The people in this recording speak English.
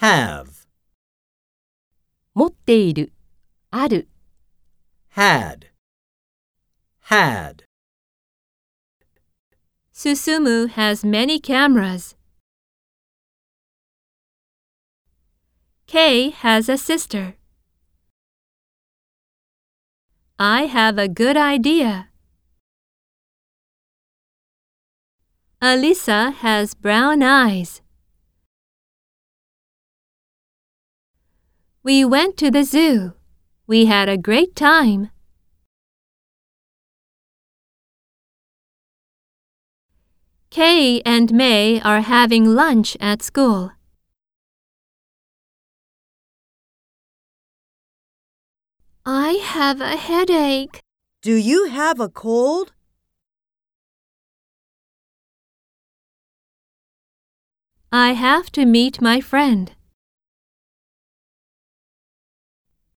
have 持っている、ある. had had. Susumu has many cameras. Kay has a sister. I have a good idea. Alisa has brown eyes. We went to the zoo. We had a great time. Kay and May are having lunch at school. I have a headache. Do you have a cold? I have to meet my friend.